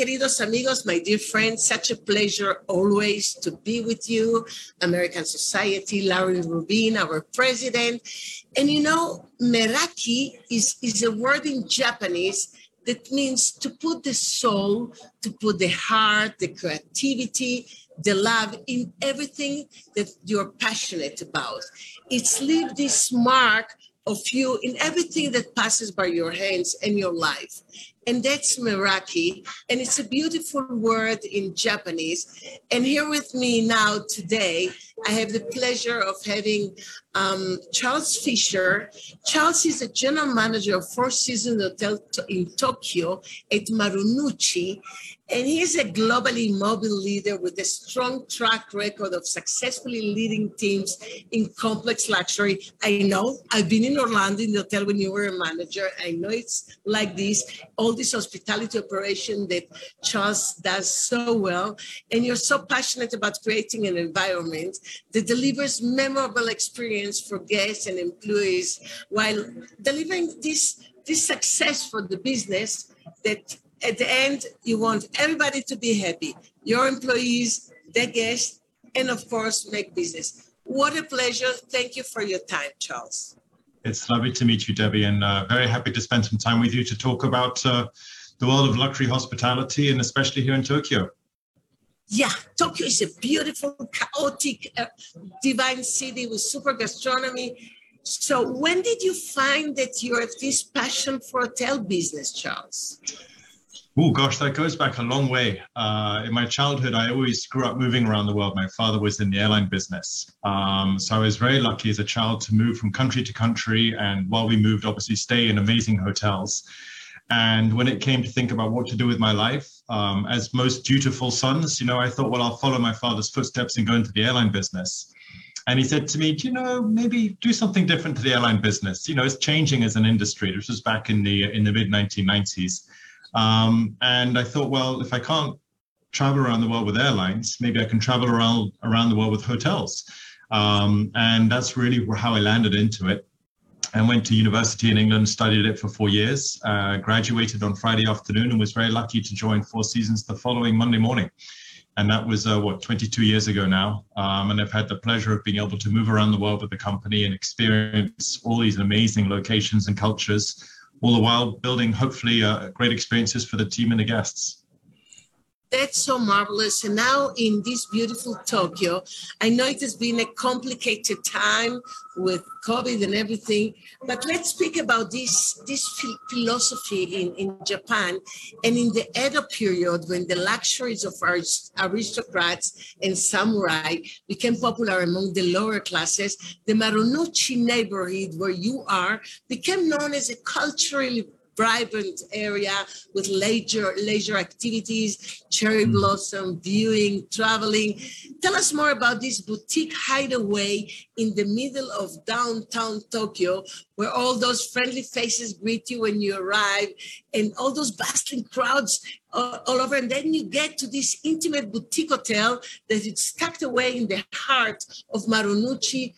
queridos amigos, my dear friends. Such a pleasure always to be with you. American Society, Larry Rubin, our president. And you know, meraki is, is a word in Japanese that means to put the soul, to put the heart, the creativity, the love in everything that you're passionate about. It's leave this mark of you in everything that passes by your hands and your life and that's Meraki. And it's a beautiful word in Japanese. And here with me now today, I have the pleasure of having um, Charles Fisher. Charles is a general manager of Four Seasons Hotel in Tokyo at Marunouchi. And he's a globally mobile leader with a strong track record of successfully leading teams in complex luxury. I know I've been in Orlando in the hotel when you were a manager. I know it's like this, all this hospitality operation that Charles does so well. And you're so passionate about creating an environment that delivers memorable experience for guests and employees while delivering this, this success for the business that at the end you want everybody to be happy, your employees, the guests, and of course make business. What a pleasure. Thank you for your time, Charles. It's lovely to meet you, Deby, and uh, very happy to spend some time with you to talk about uh, the world of luxury hospitality and especially here in Tokyo. Yeah, Tokyo is a beautiful, chaotic, uh, divine city with super gastronomy. So, when did you find that you have this passion for hotel business, Charles? Oh gosh, that goes back a long way. Uh, in my childhood, I always grew up moving around the world. My father was in the airline business, um, so I was very lucky as a child to move from country to country, and while we moved, obviously stay in amazing hotels. And when it came to think about what to do with my life, um, as most dutiful sons, you know, I thought, well, I'll follow my father's footsteps and go into the airline business. And he said to me, do you know, maybe do something different to the airline business. You know, it's changing as an industry. This was back in the in the mid 1990s. Um, and I thought, well, if I can't travel around the world with airlines, maybe I can travel around around the world with hotels. Um, and that's really how I landed into it and went to university in England, studied it for four years, uh, graduated on Friday afternoon, and was very lucky to join Four Seasons the following Monday morning. And that was, uh, what, 22 years ago now. Um, and I've had the pleasure of being able to move around the world with the company and experience all these amazing locations and cultures, all the while building, hopefully, uh, great experiences for the team and the guests. That's so marvelous. And now in this beautiful Tokyo, I know it has been a complicated time with COVID and everything, but let's speak about this, this philosophy in, in Japan and in the Edo period when the luxuries of our aristocrats and samurai became popular among the lower classes, the Marunouchi neighborhood where you are became known as a culturally vibrant area with leisure, leisure activities, cherry hmm. blossom viewing, traveling. Tell us more about this boutique hideaway in the middle of downtown Tokyo, where all those friendly faces greet you when you arrive and all those bustling crowds all over. And then you get to this intimate boutique hotel that is tucked away in the heart of Marunouchi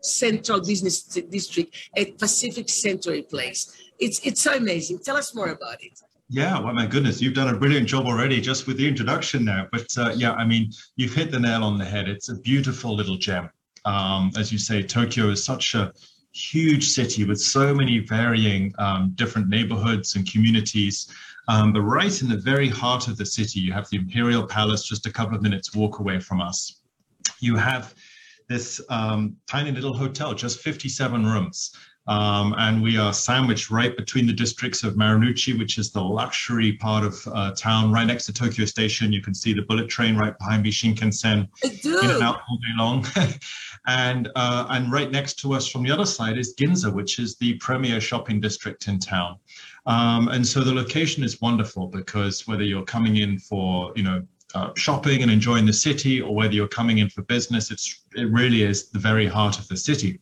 Central Business District at Pacific Century Place. It's it's so amazing. Tell us more about it. Yeah, well, my goodness, you've done a brilliant job already just with the introduction there. But uh, yeah, I mean, you've hit the nail on the head. It's a beautiful little gem. Um, as you say, Tokyo is such a huge city with so many varying um, different neighborhoods and communities. Um, but right in the very heart of the city, you have the Imperial Palace just a couple of minutes walk away from us. You have this um, tiny little hotel, just 57 rooms. Um, and we are sandwiched right between the districts of Marunouchi, which is the luxury part of uh, town, right next to Tokyo Station. You can see the bullet train right behind me, Shinkansen, in and out all day long. and uh, and right next to us from the other side is Ginza, which is the premier shopping district in town. Um, and so the location is wonderful because whether you're coming in for you know uh, shopping and enjoying the city, or whether you're coming in for business, it's it really is the very heart of the city.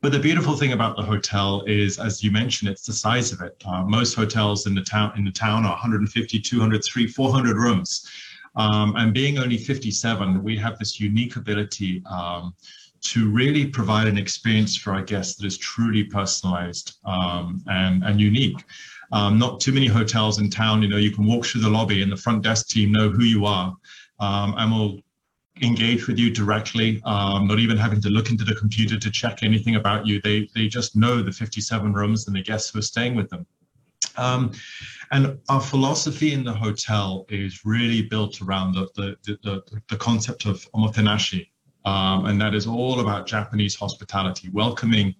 But the beautiful thing about the hotel is, as you mentioned, it's the size of it. Uh, most hotels in the town in the town are 150, 200, 300, 400 rooms. Um, and being only 57, we have this unique ability um, to really provide an experience for our guests that is truly personalized um, and, and unique. Um, not too many hotels in town. You know, you can walk through the lobby and the front desk team know who you are um, and will engage with you directly, um, not even having to look into the computer to check anything about you. They, they just know the 57 rooms and the guests who are staying with them. Um, and our philosophy in the hotel is really built around the, the, the, the concept of omotenashi. Um, and that is all about Japanese hospitality, welcoming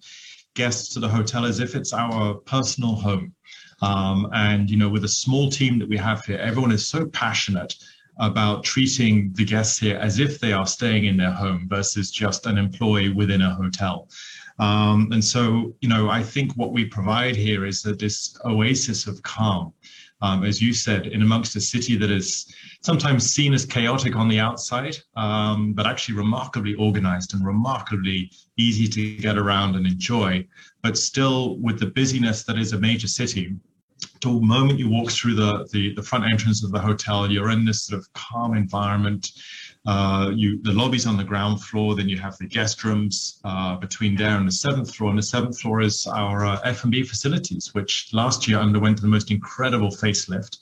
guests to the hotel as if it's our personal home. Um, and, you know, with a small team that we have here, everyone is so passionate about treating the guests here as if they are staying in their home versus just an employee within a hotel. Um, and so, you know, I think what we provide here is that this oasis of calm, um, as you said, in amongst a city that is sometimes seen as chaotic on the outside, um, but actually remarkably organized and remarkably easy to get around and enjoy, but still with the busyness that is a major city the moment you walk through the, the, the front entrance of the hotel, you're in this sort of calm environment. Uh, you the lobby's on the ground floor. Then you have the guest rooms uh, between there and the seventh floor. And the seventh floor is our uh, F&B facilities, which last year underwent the most incredible facelift.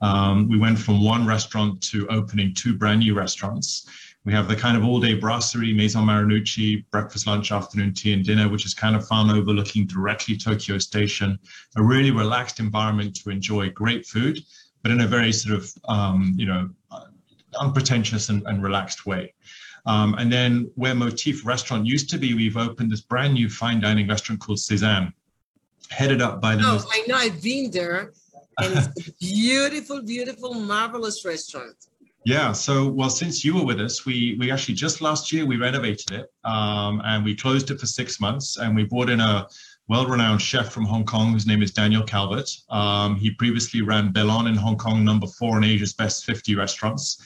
Um, we went from one restaurant to opening two brand new restaurants. We have the kind of all-day brasserie, Maison Marunouchi, breakfast, lunch, afternoon tea, and dinner, which is kind of fun, overlooking directly Tokyo Station. A really relaxed environment to enjoy great food, but in a very sort of um, you know unpretentious and, and relaxed way. Um, and then where Motif Restaurant used to be, we've opened this brand new fine dining restaurant called Sézanne, headed up by the. Oh, most- I know. I've been there, and it's a beautiful, beautiful, marvelous restaurant. Yeah. So, well, since you were with us, we we actually just last year we renovated it, um, and we closed it for six months, and we brought in a well-renowned chef from Hong Kong whose name is Daniel Calvert. Um, he previously ran Belon in Hong Kong, number four in Asia's best 50 restaurants.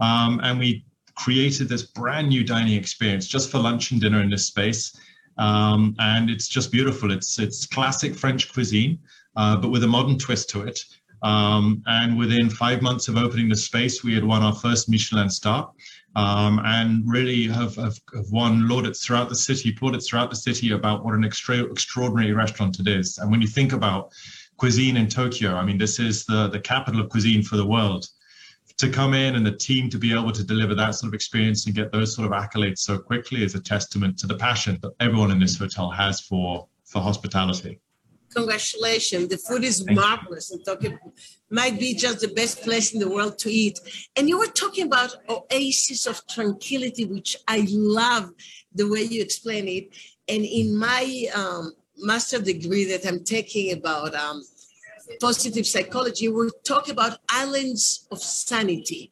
Um, and we created this brand new dining experience just for lunch and dinner in this space. Um, and it's just beautiful. It's it's classic French cuisine, uh, but with a modern twist to it. Um, and within five months of opening the space, we had won our first Michelin star, um, and really have, have, have won laudits throughout the city, plaudits throughout the city about what an extra, extraordinary restaurant it is. And when you think about cuisine in Tokyo, I mean, this is the the capital of cuisine for the world to come in and the team to be able to deliver that sort of experience and get those sort of accolades so quickly is a testament to the passion that everyone in this hotel has for for hospitality. Congratulations. The food is Thank marvelous and Tokyo might be just the best place in the world to eat. And you were talking about oasis of tranquility, which I love the way you explain it. And in my um, master degree that I'm taking about um, positive psychology, we're talking about islands of sanity,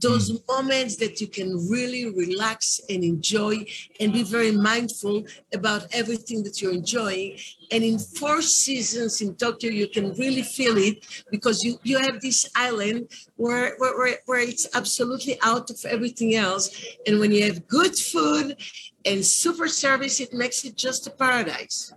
those mm. moments that you can really relax and enjoy and be very mindful about everything that you're enjoying. And in four seasons in Tokyo, you can really feel it because you, you have this island where, where, where it's absolutely out of everything else. And when you have good food and super service, it makes it just a paradise.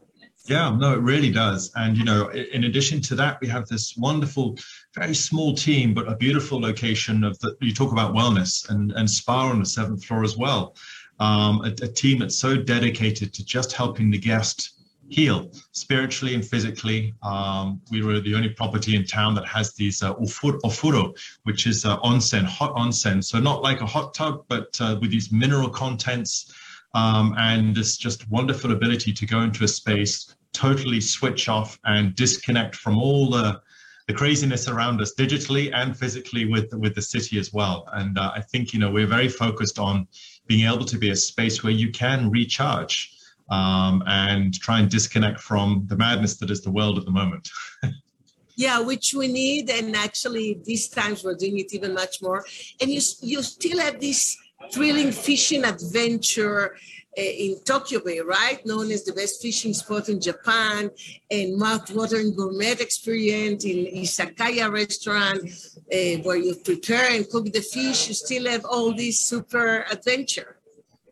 Yeah, no, it really does. And, you know, in addition to that, we have this wonderful, very small team, but a beautiful location of the, you talk about wellness and, and spa on the seventh floor as well. Um, a, a team that's so dedicated to just helping the guest heal spiritually and physically. Um, we were the only property in town that has these uh, ofuro, which is uh, onsen, hot onsen. So not like a hot tub, but uh, with these mineral contents um, and this just wonderful ability to go into a space totally switch off and disconnect from all the the craziness around us digitally and physically with with the city as well. And uh, i think you know we're very focused on being able to be a space where you can recharge um, and try and disconnect from the madness that is the world at the moment. Yeah which we need and actually these times we're doing it even much more. And you you still have this thrilling fishing adventure uh, in Tokyo Bay, right? Known as the best fishing spot in Japan, and mouth-watering gourmet experience in izakaya restaurant uh, where you prepare and cook the fish. You still have all this super adventure.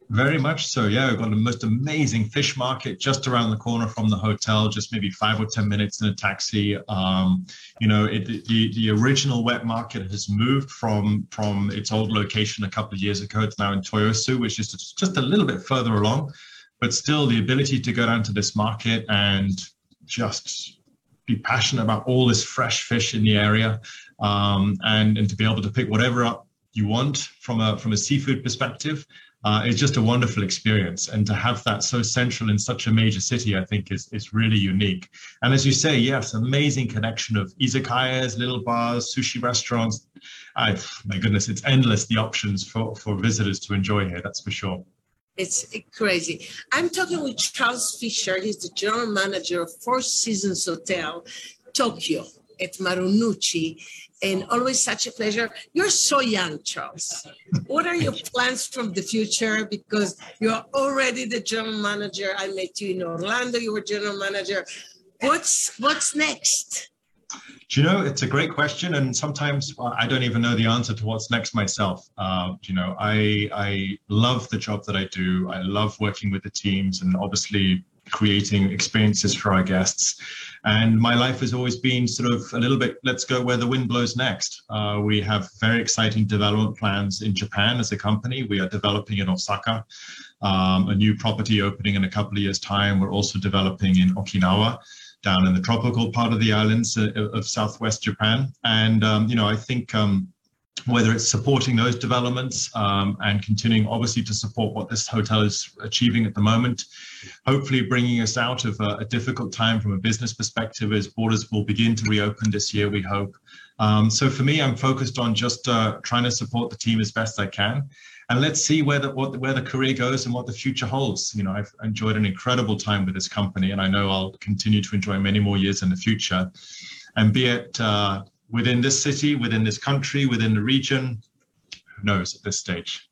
Very much so. Yeah, we've got the most amazing fish market just around the corner from the hotel, just maybe five or 10 minutes in a taxi. Um, you know, it, the, the original wet market has moved from, from its old location a couple of years ago. It's now in Toyosu, which is just a little bit further along. But still, the ability to go down to this market and just be passionate about all this fresh fish in the area um, and, and to be able to pick whatever up you want from a, from a seafood perspective uh, it's just a wonderful experience. And to have that so central in such a major city, I think is, is really unique. And as you say, yes, amazing connection of izakayas, little bars, sushi restaurants. I, my goodness, it's endless the options for, for visitors to enjoy here, that's for sure. It's crazy. I'm talking with Charles Fisher. He's the general manager of Four Seasons Hotel, Tokyo at Marunouchi and always such a pleasure. You're so young, Charles. What are your plans from the future? Because you're already the general manager. I met you in Orlando. You were general manager. What's what's next? Do you know, it's a great question, and sometimes I don't even know the answer to what's next myself. Uh, you know, I I love the job that I do. I love working with the teams, and obviously creating experiences for our guests. And my life has always been sort of a little bit, let's go where the wind blows next. Uh, we have very exciting development plans in Japan as a company. We are developing in Osaka, um, a new property opening in a couple of years' time. We're also developing in Okinawa down in the tropical part of the islands of, uh, southwest Japan. And, um, you know, I think um, whether it's supporting those developments um, and continuing obviously to support what this hotel is achieving at the moment, hopefully bringing us out of a, a difficult time from a business perspective as borders will begin to reopen this year, we hope. Um, so for me, I'm focused on just uh, trying to support the team as best I can. And let's see where the, what, where the career goes and what the future holds. You know, I've enjoyed an incredible time with this company, and I know I'll continue to enjoy many more years in the future. And be it uh, within this city, within this country, within the region, who knows at this stage?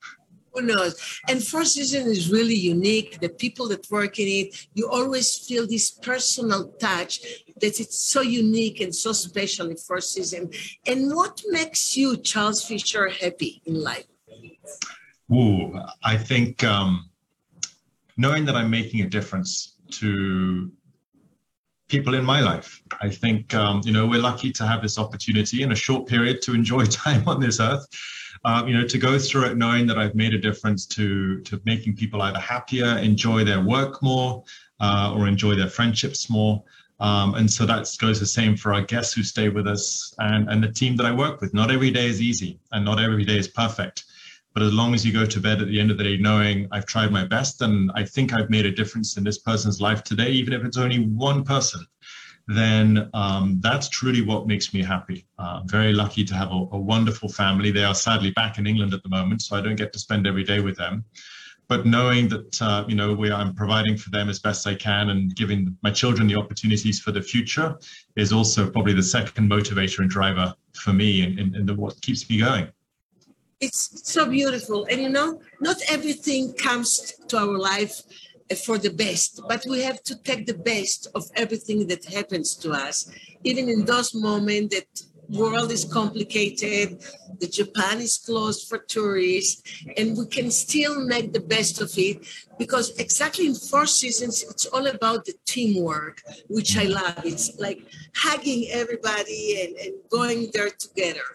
Who knows? And Four Seasons is really unique. The people that work in it, you always feel this personal touch that it's so unique and so special in Four Seasons. And what makes you, Charles Fisher, happy in life? Ooh, I think um, knowing that I'm making a difference to people in my life. I think, um, you know, we're lucky to have this opportunity in a short period to enjoy time on this earth. Um, you know, to go through it knowing that I've made a difference to to making people either happier, enjoy their work more, uh, or enjoy their friendships more. Um, and so that goes the same for our guests who stay with us and, and the team that I work with. Not every day is easy and not every day is perfect. But as long as you go to bed at the end of the day knowing I've tried my best and I think I've made a difference in this person's life today, even if it's only one person, then um, that's truly what makes me happy. Uh, very lucky to have a, a, wonderful family. They are sadly back in England at the moment, so I don't get to spend every day with them. But knowing that uh, you know we, I'm providing for them as best I can and giving my children the opportunities for the future is also probably the second motivator and driver for me and, and, and the, what keeps me going it's so beautiful. And you know, not everything comes to our life uh, for the best, but we have to take the best of everything that happens to us, even in those moments that world is complicated, the Japan is closed for tourists, and we can still make the best of it because exactly in Four Seasons, it's all about the teamwork, which I love. It's like hugging everybody and, and going there together.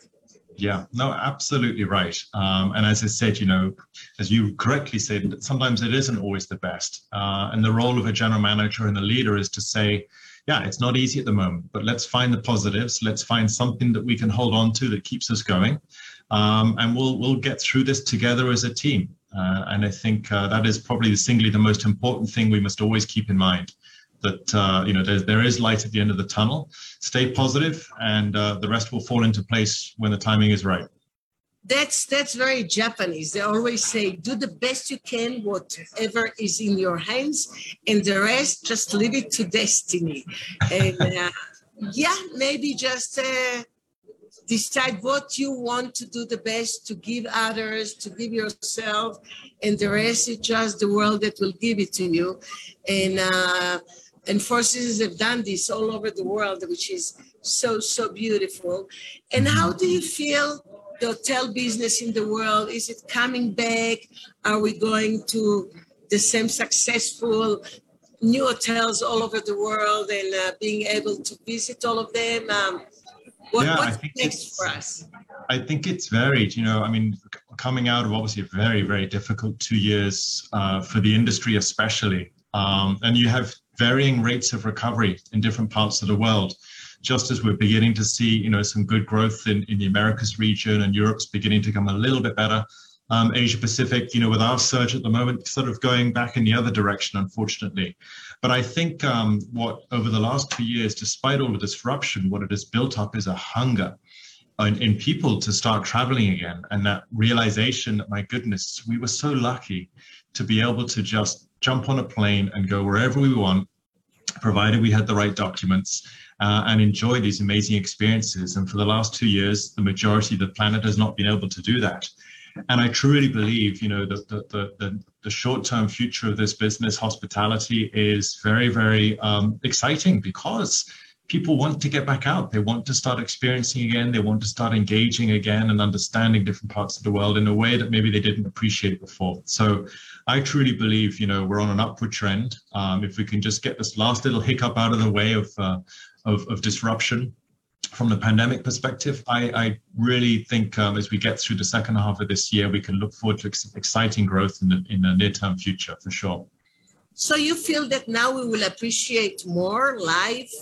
Yeah, no, absolutely right. Um, and as I said, you know, as you correctly said, sometimes it isn't always the best. Uh, and the role of a general manager and a leader is to say, yeah, it's not easy at the moment, but let's find the positives. Let's find something that we can hold on to that keeps us going, um, and we'll we'll get through this together as a team. Uh, and I think uh, that is probably singly the most important thing we must always keep in mind that uh, you know there, there is light at the end of the tunnel. Stay positive, and uh, the rest will fall into place when the timing is right. That's that's very Japanese. They always say, "Do the best you can, whatever is in your hands, and the rest just leave it to destiny." And uh, yeah, maybe just uh, decide what you want to do the best to give others, to give yourself, and the rest is just the world that will give it to you. And uh, and Seasons have done this all over the world, which is so, so beautiful. And how do you feel the hotel business in the world? Is it coming back? Are we going to the same successful new hotels all over the world and uh, being able to visit all of them? Um, what, yeah, what's next for us? I think it's varied. You know, I mean, coming out of obviously a very, very difficult two years uh, for the industry, especially. Um, and you have varying rates of recovery in different parts of the world. Just as we're beginning to see, you know, some good growth in, in the Americas region and Europe's beginning to come a little bit better. Um, Asia Pacific, you know, with our surge at the moment, sort of going back in the other direction, unfortunately. But I think um, what over the last two years, despite all the disruption, what it has built up is a hunger in, in people to start traveling again, and that realization that my goodness, we were so lucky to be able to just jump on a plane and go wherever we want, provided we had the right documents uh, and enjoy these amazing experiences. And for the last two years, the majority of the planet has not been able to do that. And I truly believe, you know, that the, the, the, the short-term future of this business, hospitality, is very, very um, exciting because people want to get back out. They want to start experiencing again. They want to start engaging again and understanding different parts of the world in a way that maybe they didn't appreciate before. So I truly believe, you know, we're on an upward trend. Um, if we can just get this last little hiccup out of the way of, uh, of, of, disruption from the pandemic perspective, I, I really think um, as we get through the second half of this year, we can look forward to ex- exciting growth in the, in the near term future for sure. So you feel that now we will appreciate more life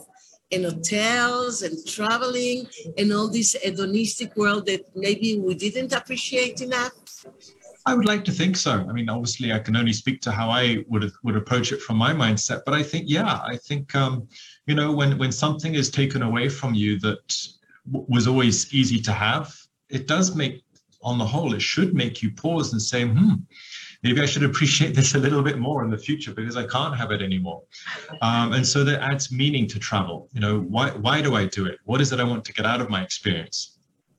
and hotels and traveling and all this hedonistic world that maybe we didn't appreciate enough? I would like to think so. I mean, obviously, I can only speak to how I would would approach it from my mindset. But I think, yeah, I think, um, you know, when when something is taken away from you that w- was always easy to have, it does make, on the whole, it should make you pause and say, hmm, maybe I should appreciate this a little bit more in the future because I can't have it anymore. Um, and so that adds meaning to travel. You know, why, why do I do it? What is it I want to get out of my experience?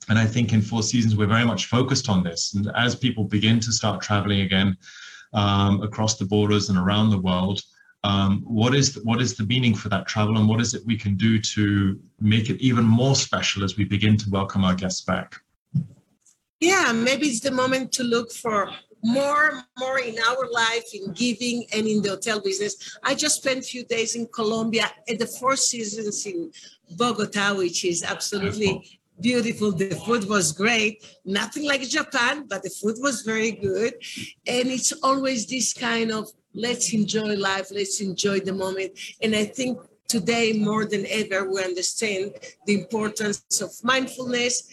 And I think in Four Seasons, we're very much focused on this. And as people begin to start traveling again um, across the borders and around the world, um, what is the, what is the meaning for that travel and what is it we can do to make it even more special as we begin to welcome our guests back? Yeah, maybe it's the moment to look for more more in our life in giving and in the hotel business. I just spent a few days in colombia at the four seasons in bogota which is absolutely beautiful. The food was great. Nothing like japan but the food was very good. And it's always this kind of let's enjoy life let's enjoy the moment. And i think today more than ever we understand the importance of mindfulness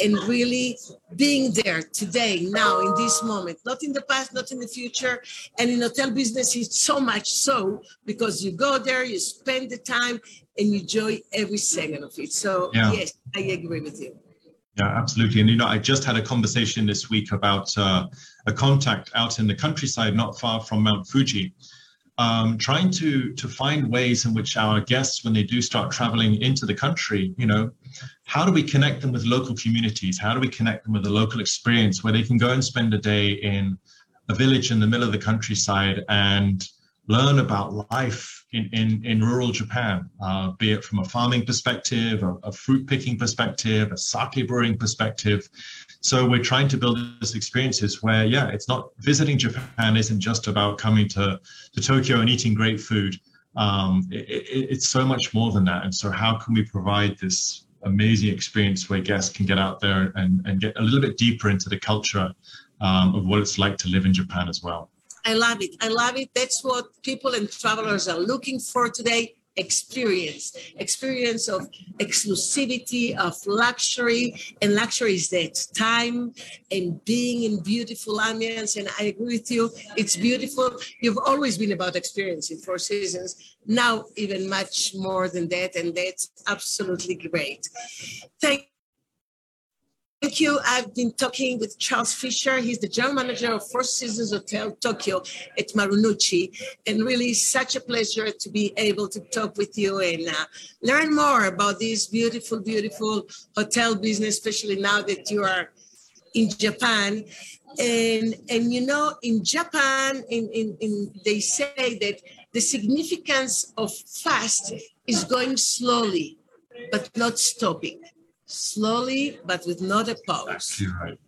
and really being there today now in this moment. Not in the past not in the future. And in hotel business it's so much so because you go there you spend the time and you enjoy every second of it. So yeah. yes i agree with you. Yeah, absolutely. And you know, I just had a conversation this week about uh, a contact out in the countryside, not far from Mount Fuji, um, trying to to find ways in which our guests, when they do start traveling into the country, you know, how do we connect them with local communities? How do we connect them with a local experience where they can go and spend a day in a village in the middle of the countryside and learn about life in, in, in rural Japan, uh, be it from a farming perspective, a, a fruit picking perspective, a sake brewing perspective, so we're trying to build this experiences where, yeah, it's not visiting Japan isn't just about coming to, to Tokyo and eating great food. Um, it, it, it's so much more than that. And so how can we provide this amazing experience where guests can get out there and, and get a little bit deeper into the culture um, of what it's like to live in Japan as well? I love it. I love it. That's what people and travelers are looking for today experience. Experience of exclusivity of luxury and luxury is that time and being in beautiful ambience and i agree with you. It's beautiful. You've always been about experience in four seasons. Now even much more than that and that's absolutely great. Thank Thank you. I've been talking with Charles Fisher. He's the general manager of Four Seasons Hotel Tokyo at Marunouchi. And really such a pleasure to be able to talk with you and uh, learn more about this beautiful, beautiful hotel business, especially now that you are in Japan. And, and you know, in Japan, in, in, in, they say that the significance of fast is going slowly, but not stopping slowly, but with not a pause. Exactly right.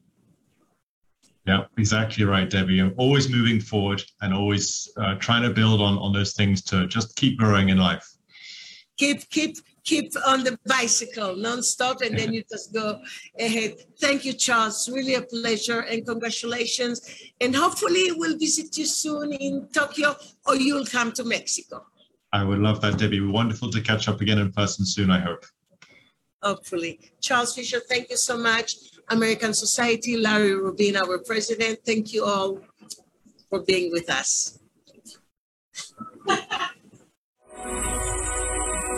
Yeah, exactly right, Deby. I'm always moving forward and always uh, trying to build on on those things to just keep growing in life. Keep keep keep on the bicycle non-stop and then you just go ahead thank you charles really a pleasure and congratulations and hopefully we'll visit you soon in tokyo or you'll come to mexico i would love that Deby wonderful to catch up again in person soon i hope hopefully. Charles Fisher, thank you so much. American Society, Larry Rubin, our president, thank you all for being with us.